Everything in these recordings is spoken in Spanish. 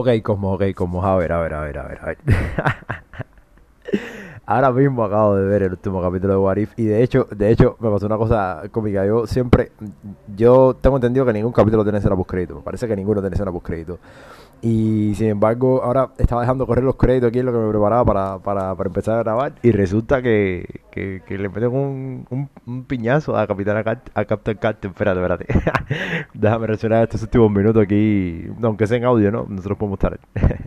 Ok, como, ok, como, a ver, a ver, a ver, a ver, a ver. Ahora mismo acabo de ver el último capítulo de What If y de hecho, de hecho, me pasó una cosa cómica. Yo siempre, yo tengo entendido que ningún capítulo tiene escena post crédito. Me parece que ninguno tiene escena post crédito. Y sin embargo, ahora estaba dejando correr los créditos aquí en lo que me preparaba para, para, para empezar a grabar. Y resulta que, que, le meten un, un, un piñazo a Capitán a Captain Carter. Espérate, espérate. Déjame reaccionar estos últimos minutos aquí. Aunque sea en audio, ¿no? Nosotros podemos estar.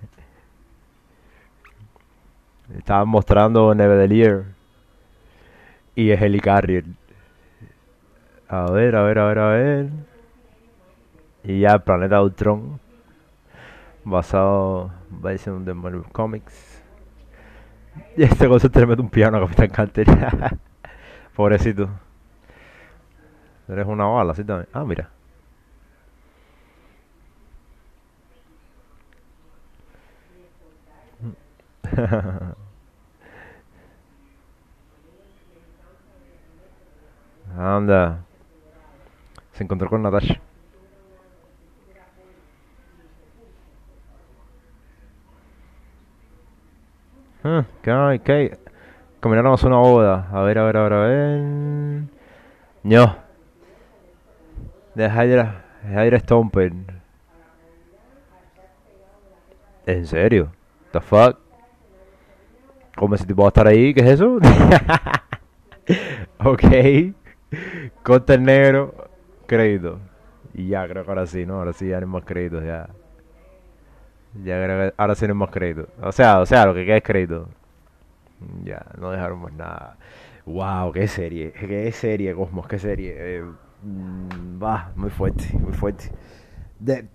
Estaban mostrando Nevedelier y es Helicarrier. A ver, a ver, a ver, a ver. Y ya el planeta Ultron. Basado, basado de Marvel Comics. Y este cosa te le mete un piano a Capitán Carter. Pobrecito. Eres una bala, así también. Ah, mira. Anda. Se encontró con Natasha. Ah, ¿Qué hay? ¿Qué hay? Caminaron a una boda. A ver, a ver, a ver, a ver. No. De Hydra, Hydra Stomper. ¿En serio? The fuck? ¿Cómo ese tipo va a estar ahí? ¿Qué es eso? ok. Corte negro. Crédito. Y ya, creo que ahora sí, ¿no? Ahora sí ya hay más créditos, ya. Ya creo que ahora más créditos. O sea, o sea, lo que queda es crédito. Ya, no dejaron nada. Wow, qué serie, qué serie, Cosmos, qué serie. Eh, mm, va, muy fuerte, muy fuerte.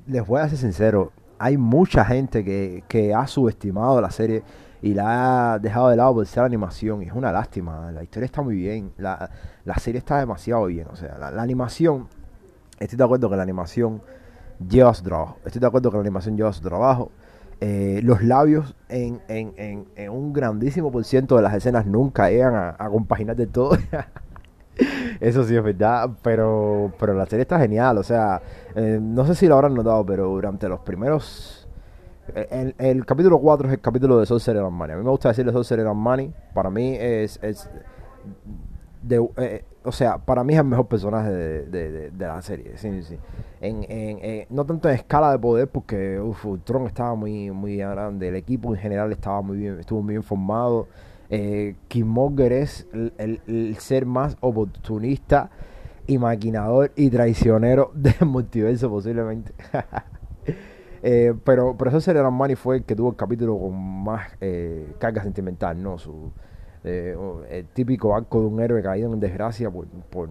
Les voy a ser sincero, hay mucha gente que, que ha subestimado la serie y la ha dejado de lado por ser animación. Y es una lástima, la historia está muy bien, la, la serie está demasiado bien. O sea, la animación, estoy de acuerdo que la animación lleva su. Estoy de acuerdo que la animación lleva su trabajo. Eh, los labios en, en, en, un grandísimo por ciento de las escenas nunca llegan a, a compaginar de todo. Eso sí es verdad, pero, pero la serie está genial. O sea, eh, no sé si lo habrán notado, pero durante los primeros. El, el capítulo 4 es el capítulo de Sorcerer and Money. A mí me gusta decirle Sorcerer and Money. Para mí es. es de, eh, o sea, para mí es el mejor personaje de, de, la serie. Sí, sí. En, en- no tanto en escala de poder, porque uf, Ultron estaba muy, muy grande. El equipo en general estaba muy bien, estuvo muy bien formado. Eh, Killmonger es el, el- ser más oportunista y maquinador y traicionero del multiverso posiblemente. Eh, pero, pero eso Money fue el que tuvo el capítulo con más eh, carga sentimental, ¿no? Su, eh, el típico arco de un héroe caído en desgracia por, por,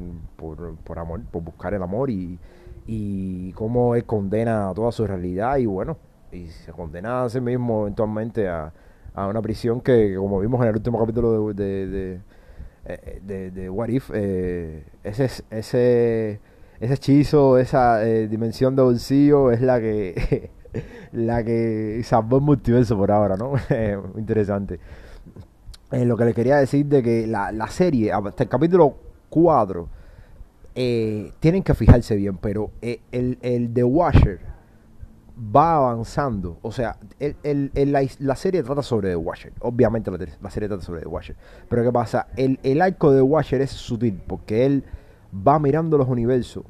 por, amor, por buscar el amor y, y cómo él condena toda su realidad y bueno, y se condena a sí mismo eventualmente a, a una prisión que, como vimos en el último capítulo de, de, de, eh, de- What If, eh, ese, ese, ese hechizo, esa eh, dimensión de bolsillo es la que la que salvó el multiverso por ahora, ¿no? Interesante. Eh, lo que le quería decir de que la, la serie, hasta el capítulo 4, eh, tienen que fijarse bien, pero eh, el, el The Watcher va avanzando. O sea, el- el- la, la serie trata sobre The Watcher. Obviamente la, la serie trata sobre The Watcher. Pero ¿qué pasa? El, el arco de The Watcher es sutil porque él va mirando los universos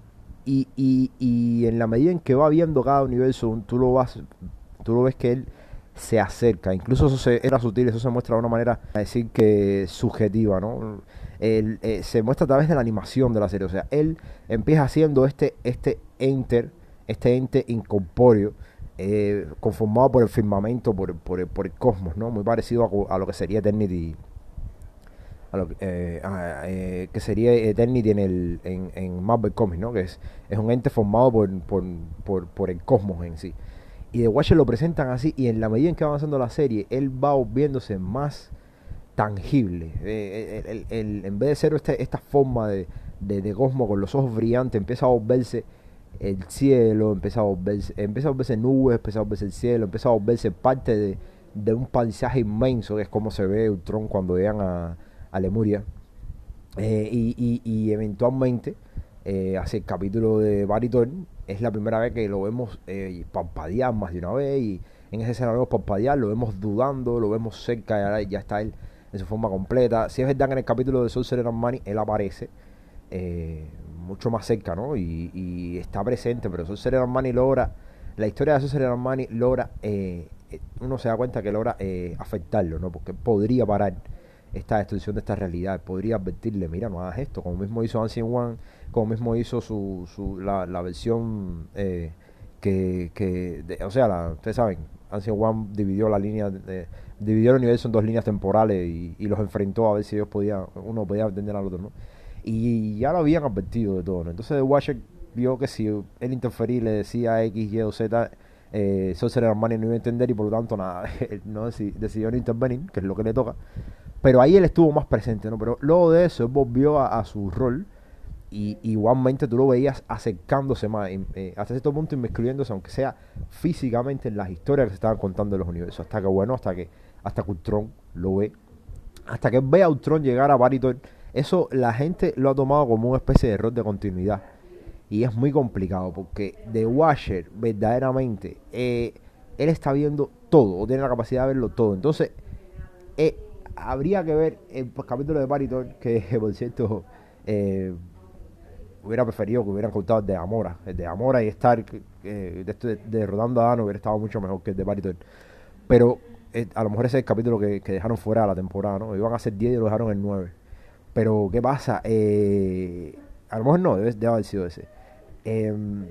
y, y, y en la medida en que va viendo cada universo, tú lo vas, tú lo ves que él se acerca. Incluso eso se, era sutil, eso se muestra de una manera, a decir que subjetiva, ¿no? Él, eh, se muestra a través de la animación de la serie. O sea, él empieza haciendo este, este enter, este ente incorpóreo, eh, conformado por el firmamento, por, por, por el cosmos, ¿no? Muy parecido a, a lo que sería Eternity. A lo que, eh, sería Eternity en, el, en, en Marvel Comics, ¿no? Que es, es un ente formado por, por, por el cosmos en sí. Y The Watcher lo presentan así, y en la medida en que va avanzando la serie, él va volviéndose más tangible. Eh, el- en vez de ser este- esta forma de, de, Cosmo con los ojos brillantes, empieza a volverse el cielo, empieza a volverse, empieza a volverse nubes, empieza a volverse el cielo, empieza a volverse parte de, de un paisaje inmenso, que es como se ve Ultron cuando llegan a, a Lemuria. Eh, y, y- eventualmente, eh, hacia el capítulo de Bariton, es la primera vez que lo vemos eh, parpadear más de una vez y en esa escena lo vemos parpadear, lo vemos dudando, lo vemos cerca, ya, ya está él en su forma completa. Si es verdad que en el capítulo de Sorcerer Money él aparece eh, mucho más cerca, ¿no? Y, está presente, pero Sorcerer Money logra, la historia de Sorcerer Money logra, eh, eh, uno se da cuenta que logra eh, afectarlo, ¿no? Porque podría parar esta destrucción de esta realidad, podría advertirle, mira, no hagas esto, como mismo hizo Ancient One, como mismo hizo su, su la, la versión eh, que, que o sea, la, ustedes saben, Ancient One dividió la línea, de- dividió el universo en dos líneas temporales y, y los enfrentó a ver si ellos podían, uno podía entender al otro, ¿no? Y ya lo habían advertido de todo, ¿no? Entonces The Watcher vio que si él interfería y le decía X, Y o Z, eh, Sorcerer Armani no iba a entender y por lo tanto nada, él no deci- decidió no intervenir, que es lo que le toca. Pero ahí él estuvo más presente, ¿no? Pero luego de eso volvió a, su rol y igualmente tú lo veías acercándose más, eh, hasta cierto punto inmiscuyéndose, aunque sea físicamente en las historias que se estaban contando en los universos. Hasta que, bueno, hasta que, hasta que Ultron lo ve, hasta que ve a Ultron llegar a Baritor, eso la gente lo ha tomado como una especie de error de continuidad. Y es muy complicado porque The Watcher, verdaderamente, eh, él está viendo todo, o tiene la capacidad de verlo todo. Entonces, eh, habría que ver el capítulo de Baritor, que por cierto, eh, hubiera preferido que hubieran contado el de Amora. El de Amora y Stark, eh, de, esto de- derrotando a Dano, hubiera estado mucho mejor que el de Baritor. Pero eh, a lo mejor ese es el capítulo que, que dejaron fuera de la temporada, ¿no? Iban a ser 10 y lo dejaron en 9. Pero, ¿qué pasa? Eh, a lo mejor no, debe, haber sido ese. Em,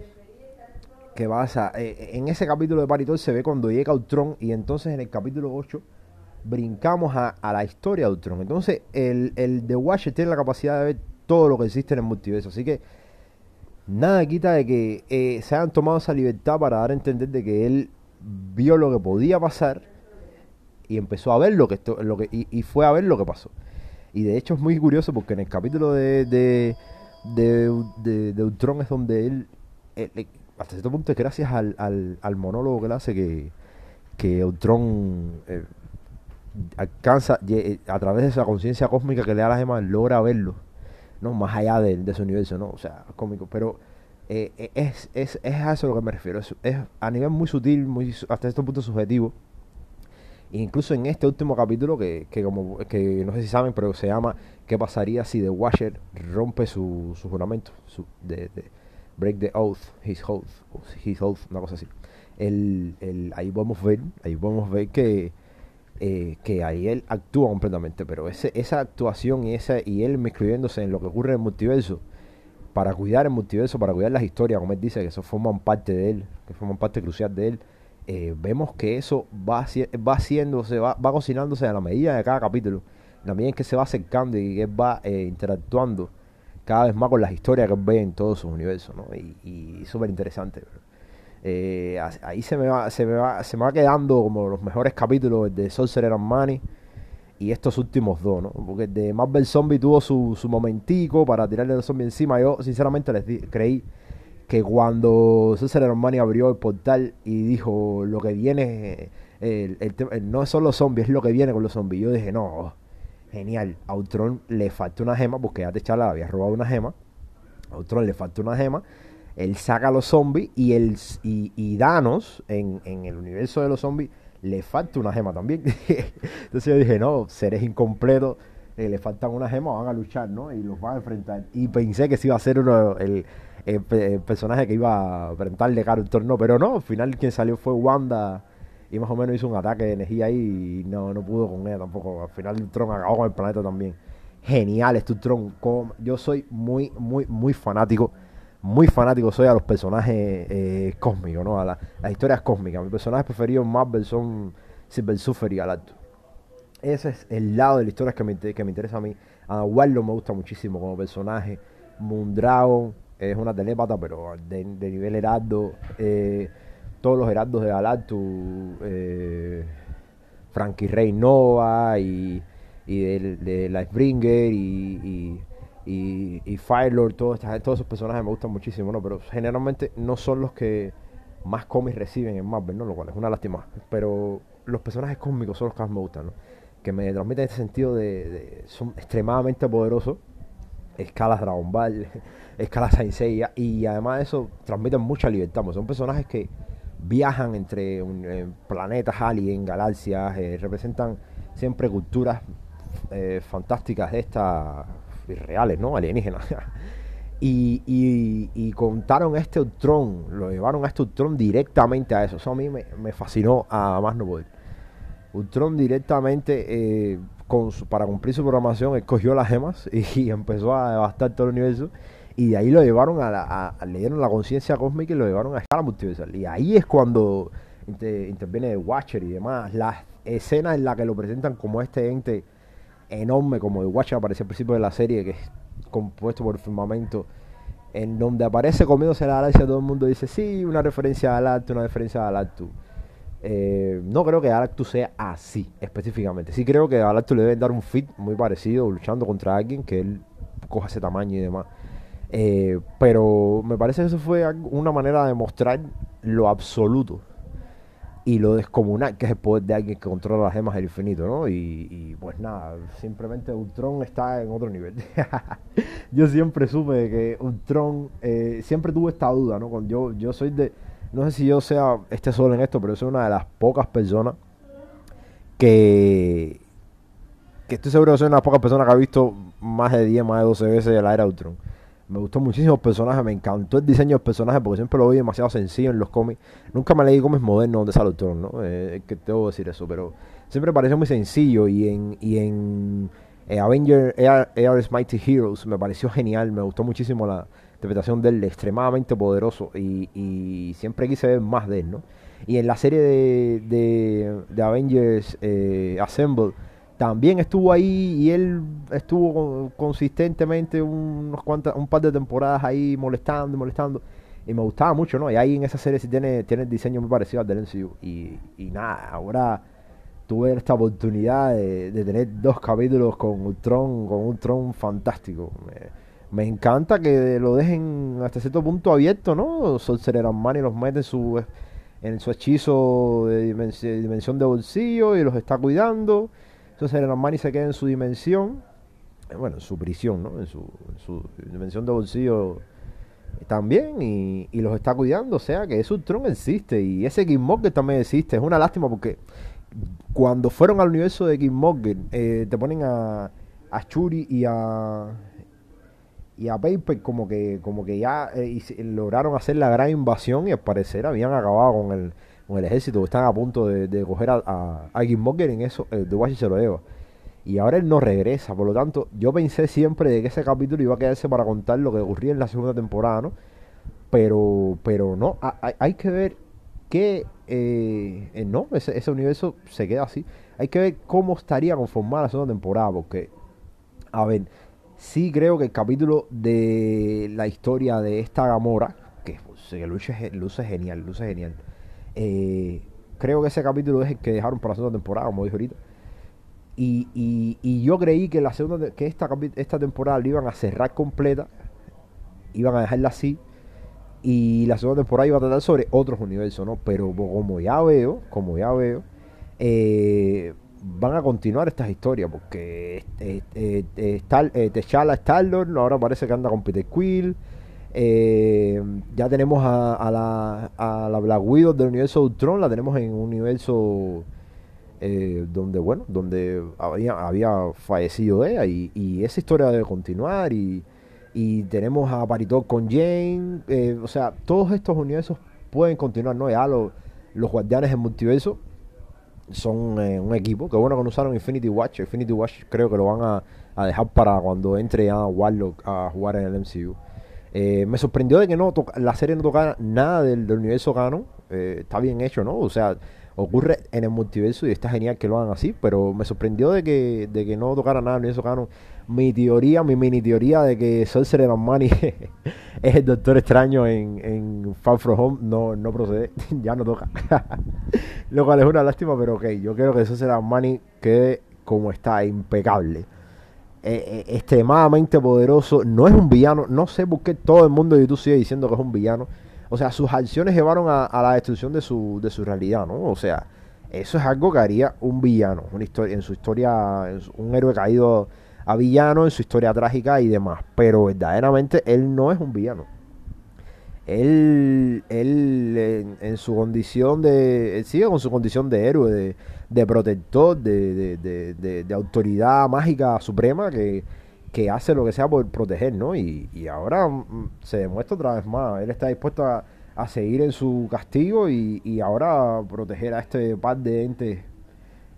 ¿Qué pasa? En ese capítulo de Baritor se ve cuando llega Ultron y entonces en el capítulo 8 brincamos a, la historia de Ultron. Entonces, el, el The Watcher tiene la capacidad de ver todo lo que existe en el multiverso. Así que nada quita de que eh, se hayan tomado esa libertad para dar a entender de que él vio lo que podía pasar y empezó a ver lo que esto, lo que y, fue a ver lo que pasó. Y de hecho es muy curioso porque en el capítulo de de, de, Ultron es donde él, hasta cierto punto es gracias al, al, al monólogo que él hace que, que Ultron eh, alcanza eh, a través de esa conciencia cósmica que le da a las gemas logra verlo no más allá de, su universo no o sea cómico pero eh, eh, es, es, es a eso a lo que me refiero. Es, a nivel muy sutil muy hasta este punto subjetivo. E incluso en este último capítulo que, que como que no sé si saben pero se llama qué pasaría si The Watcher rompe su, su juramento su, de, de break the oath his oath his oath una cosa así. El, el, ahí podemos ver ahí podemos ver que eh, que ahí él actúa completamente, pero ese, esa actuación y, esa, y él inscribiéndose en lo que ocurre en el multiverso, para cuidar el multiverso, para cuidar las historias, como él dice, que eso forman parte de él, que forman parte crucial de él, eh, vemos que eso va, va haciéndose, va, cocinándose a la medida de cada capítulo, la medida en que se va acercando y que él va eh, interactuando cada vez más con las historias que él ve en todo su universo, ¿no? Y, y súper interesante. Eh, ahí se me va, se me va, se me va quedando como los mejores capítulos el de Sorcerer and Money y estos últimos dos, ¿no? Porque el de Marvel Zombie tuvo su, su momentico para tirarle a los zombies encima. Yo sinceramente les creí que cuando Sorcerer and Money abrió el portal y dijo lo que viene, el, el no son los zombies, es lo que viene con los zombies. Yo dije, no, genial. A Ultron le falta una gema porque ya T'Challa le había robado una gema. A Ultron le falta una gema. Él saca a los zombies y, el, y, y Thanos, en, en el universo de los zombies, le falta una gema también. Entonces yo dije, no, seres incompletos, eh, le faltan una gema, van a luchar, ¿no? Y los van a enfrentar. Y pensé que sí iba a ser uno, el, el pe- el personaje que iba a enfrentarle cara a Ultron, no, pero no, al final quien salió fue Wanda y más o menos hizo un ataque de energía y no, no pudo con ella tampoco. Al final Ultron acabó con el planeta también. Genial este Ultron. como- Yo soy muy, muy, muy fanático muy fanático soy a los personajes eh, cósmicos, ¿no? A la- las historias cósmicas. Mis personajes preferidos en Marvel son Silver Surfer y Galactus. Ese es el lado de la historia que me, que me interesa a mí. A Warlock me gusta muchísimo como personaje. Moondragon es una telépata, pero de, de nivel heraldo. Eh, todos los heraldos de Galactus. Eh, Frankie Rey Nova y, y de, de Lightbringer y, y, y, y Firelord, todos, esta- esos personajes me gustan muchísimo, ¿no? Pero generalmente no son los que más cómics reciben en Marvel, ¿no? Lo cual es una lástima. Pero los personajes cósmicos son los que más me gustan, ¿no? Que me transmiten este sentido de, son extremadamente poderosos. Escalas Dragon Ball, escalas Saint y además de eso transmiten mucha libertad, porque son personajes que viajan entre eh, planetas alien, galaxias, eh, representan siempre culturas eh, fantásticas de estas irreales, ¿no? Alienígenas. y, y, y contaron este Ultron, lo llevaron a este Ultron directamente a eso. Eso a mí me, fascinó a más no poder. Ultron directamente, eh, para cumplir su programación, escogió las gemas y, empezó a devastar todo el universo. Y de ahí lo llevaron a, la, le dieron la conciencia cósmica y lo llevaron a escala multiversal. Y ahí es cuando inter- interviene Watcher y demás. Las escenas en las que lo presentan como este ente enorme, como The Watcher aparece al principio de la serie, que es compuesto por el firmamento, en donde aparece comiéndose la galaxia, todo el mundo dice, sí, una referencia a Galactus, una referencia a Galactus. Eh, no creo que Galactus sea así específicamente. Sí creo que a Galactus le deben dar un fit muy parecido, luchando contra alguien que él coja ese tamaño y demás. Eh, pero me parece que eso fue una manera de mostrar lo absoluto y lo descomunal que es el poder de alguien que controla las gemas del infinito, ¿no? Y, y, pues nada, simplemente Ultron está en otro nivel. yo siempre supe que Ultron, eh, siempre tuve esta duda, ¿no? Yo, yo soy de, no sé si yo sea esté solo en esto, pero soy una de las pocas personas que, que estoy seguro que soy una de las pocas personas que ha visto más de 10, más de 12 veces la era Ultron. Me gustó muchísimo el personaje, me encantó el diseño del personaje porque siempre lo vi demasiado sencillo en los cómics. Nunca me leí cómics modernos donde sale Ultron, ¿no? Eh, que debo decir eso, pero siempre pareció muy sencillo y en, y en eh, Mighty Heroes me pareció genial, me gustó muchísimo la interpretación de él, extremadamente poderoso y, siempre quise ver más de él, ¿no? Y en la serie de, de, de Avengers eh, Assemble también estuvo ahí y él estuvo con- consistentemente unos cuantas, un par de temporadas ahí molestando y molestando. Y me gustaba mucho, ¿no? Y ahí en esa serie sí tiene, tiene el diseño muy parecido al del MCU. Y, y nada, ahora tuve esta oportunidad de, de tener dos capítulos con Ultron, con Ultron fantástico. Me, encanta que lo dejen hasta cierto punto abierto, ¿no? Sorcerer Man y los mete en su, en su hechizo de dimensi- dimensión de bolsillo y los está cuidando. Entonces el Manny se queda en su dimensión, eh, bueno, en su prisión, ¿no? En su, en su dimensión de bolsillo también y, los está cuidando. O sea que ese Ultron existe y ese Killmonger también existe. Es una lástima porque cuando fueron al universo de Killmonger eh, te ponen a, a Shuri y a y a Paper como que como que ya eh, lograron hacer la gran invasión y al parecer habían acabado con el, con el ejército están a punto de, coger a, a, en eso eh, The Watcher se lo lleva y ahora él no regresa por lo tanto yo pensé siempre de que ese capítulo iba a quedarse para contar lo que ocurría en la segunda temporada ¿no? pero pero no ha- hay, que ver que eh, eh, no ese, ese universo se queda así hay que ver cómo estaría conformada la segunda temporada porque a ver sí creo que el capítulo de la historia de esta Gamora, que, pues, luce, luce genial, luce genial. Eh, creo que ese capítulo es el que dejaron para la segunda temporada, como dije ahorita. Y, y, yo creí que la segunda que esta, esta temporada la iban a cerrar completa, iban a dejarla así. Y la segunda temporada iba a tratar sobre otros universos, ¿no? Pero como ya veo, como ya veo, eh, van a continuar estas historias porque eh, eh, eh, Star- T'Challa Star-Lord ahora parece que anda con Peter Quill eh, ya tenemos a, a la, a la Black Widow del universo Ultron la tenemos en un universo eh, donde bueno donde había, había fallecido ella y, esa historia debe continuar y, y tenemos a Paritó con Jane eh, o sea todos estos universos pueden continuar no ya los, los guardianes del multiverso son un equipo. Que bueno que usaron Infinity Watch. Infinity Watch creo que lo van a, a dejar para cuando entre ya Warlock a jugar en el MCU. Eh, me sorprendió de que no la serie no tocara nada del, universo canon. Eh, está bien hecho, ¿no? O sea, ocurre en el multiverso y está genial que lo hagan así. Pero me sorprendió de que, de que no tocara nada del universo canon. Mi teoría, mi mini teoría de que Sorcerer Money es el Doctor Extraño en, en Far From Home no, no procede. ya no toca. Lo cual es una lástima, pero ok, yo quiero que Sorcerer Money quede como está, impecable. Eh, eh, extremadamente poderoso. No es un villano. No sé por qué todo el mundo de YouTube sigue diciendo que es un villano. O sea, sus acciones llevaron a, la destrucción de su, de su realidad, ¿no? O sea, eso es algo que haría un villano. Una historia, en su historia, un héroe caído a villano, en su historia trágica y demás. Pero verdaderamente él no es un villano. él, él en, en su condición de, él sigue con su condición de héroe, de, de protector, de, de, de- de- autoridad mágica suprema que, que hace lo que sea por proteger, ¿no? Y, y ahora mm, se demuestra otra vez más, él está dispuesto a, a seguir en su castigo y, y ahora proteger a este par de entes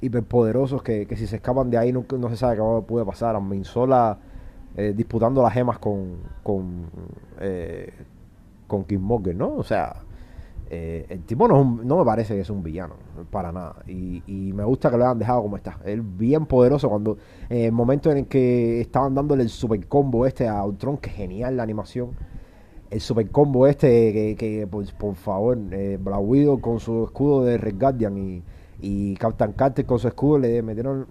hiperpoderosos que, que si se escapan de ahí no, no se sabe qué puede pasar. A Minsola eh, disputando las gemas con con, eh, con Killmonger, ¿no? O sea, eh, el tipo no, no me parece que es un villano, para nada. Y, me gusta que lo hayan dejado como está. Él bien poderoso cuando en el momento en el que estaban dándole el super combo este a Ultron, que genial la animación. El super combo este que, que, por favor, eh, Black Widow con su escudo de Red Guardian y, Captain Carter con su escudo le metieron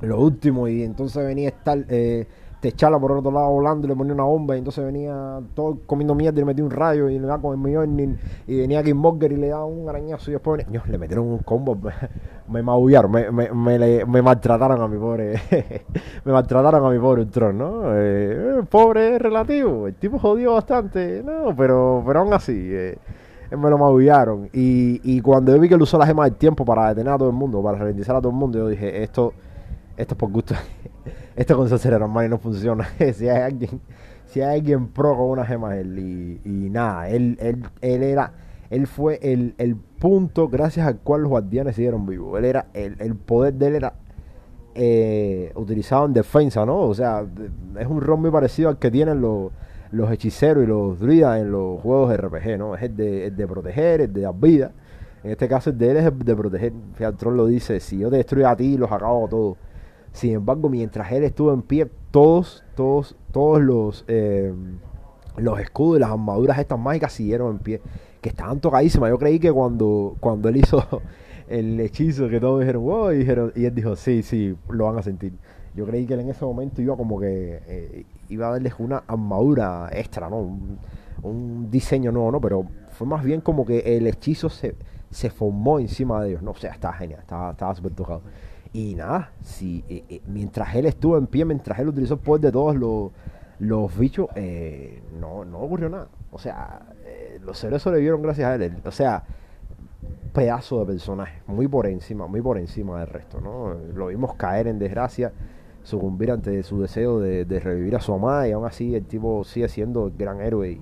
lo último y entonces venía estar eh, Techala por otro lado volando y le ponía una bomba y entonces venía todo comiendo mierda y le metía un rayo y le daba con el Mjolnir y venía Killmonger y le daba un arañazo y después venía- Ño, le metieron un combo me maullaron me, me, me, le- me maltrataron a mi pobre me maltrataron a mi pobre Ultron ¿no? Eh, pobre relativo el tipo jodió bastante no pero pero aún así eh, me lo maullaron y, y cuando yo vi que él usó la gema del tiempo para detener a todo el mundo para ralentizar a todo el mundo yo dije esto esto es por gusto. Esto con César Armani no funciona. si hay alguien, si hay alguien pro con una gema es él. Y, nada, él, él, él era, él fue el, el punto gracias al cual los guardianes siguieron vivos. Él era, el, el poder de él era eh, utilizado en defensa, ¿no? O sea, es un rol muy parecido al que tienen los, los hechiceros y los druidas en los juegos RPG, ¿no? Es de, el de proteger, el de dar vida. En este caso el de él es de proteger. Fíjate, Tron lo dice, si yo te destruyo a ti, los acabo todos. Sin embargo, mientras él estuvo en pie, todos, todos, todos los, eh, los escudos y las armaduras estas mágicas siguieron en pie. Que estaban tocadísimas. Yo creí que cuando, cuando él hizo el hechizo, que todos dijeron, wow, y, dijeron, y él dijo, sí, sí, lo van a sentir. Yo creí que él en ese momento iba como que eh, iba a darles una armadura extra, ¿no? Un, diseño nuevo, ¿no? Pero fue más bien como que el hechizo se, se formó encima de ellos, ¿no? O sea, estaba genial, estaba, estaba súper tocado. Y nada, si, eh, eh, mientras él estuvo en pie, mientras él utilizó el poder de todos los, los bichos, eh, no, no ocurrió nada. O sea, los seres sobrevivieron gracias a él. O sea, pedazo de personaje, muy por encima, muy por encima del resto, ¿no? Lo vimos caer en desgracia, sucumbir ante su deseo de, revivir a su amada y aún así el tipo sigue siendo el gran héroe y,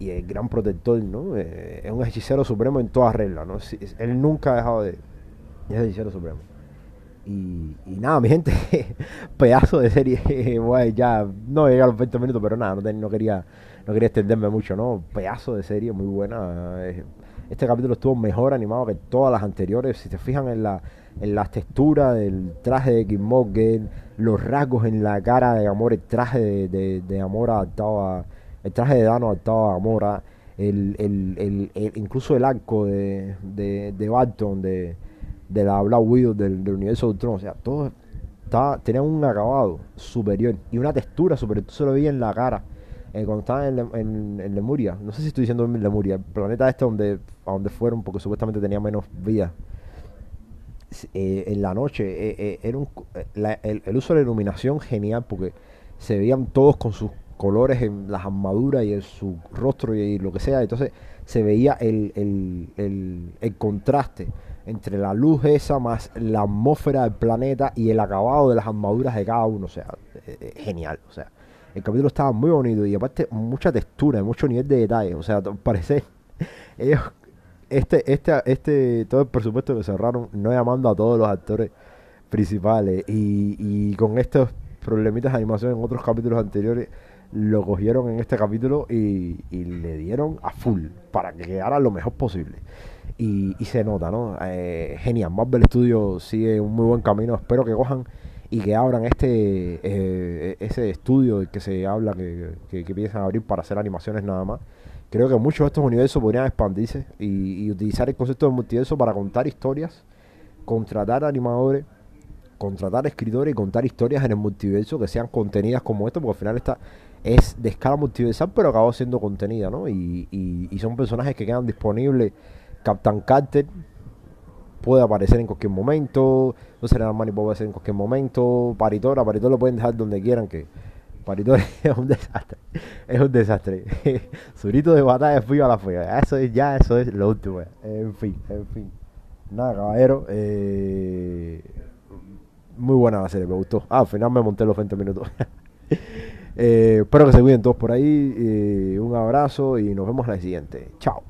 y el gran protector, ¿no? Es un hechicero supremo en todas reglas, ¿no? Él nunca ha dejado de... Es hechicero supremo. Y, y nada, mi gente, pedazo de serie, bueno, ya no llegué a los 20 minutos, pero nada, no, quería no quería extenderme mucho, ¿no? Pedazo de serie muy buena. eh, Este capítulo estuvo mejor animado que todas las anteriores. Si te fijan en la en las texturas del traje de Killmonger, los rasgos en la cara de Gamora, el traje de, de, Gamora adaptado a, el traje de Dano adaptado a Gamora, el, el, el, el- incluso el arco de, de, de Barton, de, de la Black Widow del, universo de Ultron, o sea, todo estaba, tenía un acabado superior y una textura superior. Tú se lo veías en la cara eh, cuando estaban en, en, en Lemuria. No sé si estoy diciendo bien Lemuria, el planeta este donde, a donde fueron porque supuestamente tenía menos vida. Eh, en la noche eh, era un, el, uso de la iluminación genial porque se veían todos con sus colores en las armaduras y en su rostro y, lo que sea. Entonces se veía el, el, el contraste entre la luz esa más la atmósfera del planeta y el acabado de las armaduras de cada uno. O sea, eh, eh, genial. O sea, el capítulo estaba muy bonito y aparte mucha textura, mucho nivel de detalle. O sea, parece ellos este, este, este, todo el presupuesto que cerraron, no llamando a todos los actores principales y con estos problemitas de animación en otros capítulos anteriores, lo cogieron en este capítulo y, le dieron a full para que quedara lo mejor posible. Y, se nota, ¿no? Eh, genial, Marvel Studios sigue un muy buen camino, espero que cojan y que abran este eh, ese estudio que se habla que, que, que a abrir para hacer animaciones nada más. Creo que muchos de estos universos podrían expandirse y, y utilizar el concepto de multiverso para contar historias, contratar animadores, contratar escritores y contar historias en el multiverso que sean contenidas como esto, porque al final esta es de escala multiversal, pero acabó siendo contenida, ¿no? Y, y- son personajes que quedan disponibles. Captain Carter puede aparecer en cualquier momento, no será Armani puede aparecer en cualquier momento, Paritora, Paritora lo pueden dejar donde quieran que Paritore es un desastre. Es un desastre. Zurito de batalla fui a la fea. Eso es ya, eso es lo último. En fin, en fin. Nada, caballero. eh, muy buena la serie, me gustó. Ah, al final me monté los 20 minutos. Eh, espero que se cuiden todos por ahí. eh, un abrazo y nos vemos en la siguiente. Chao.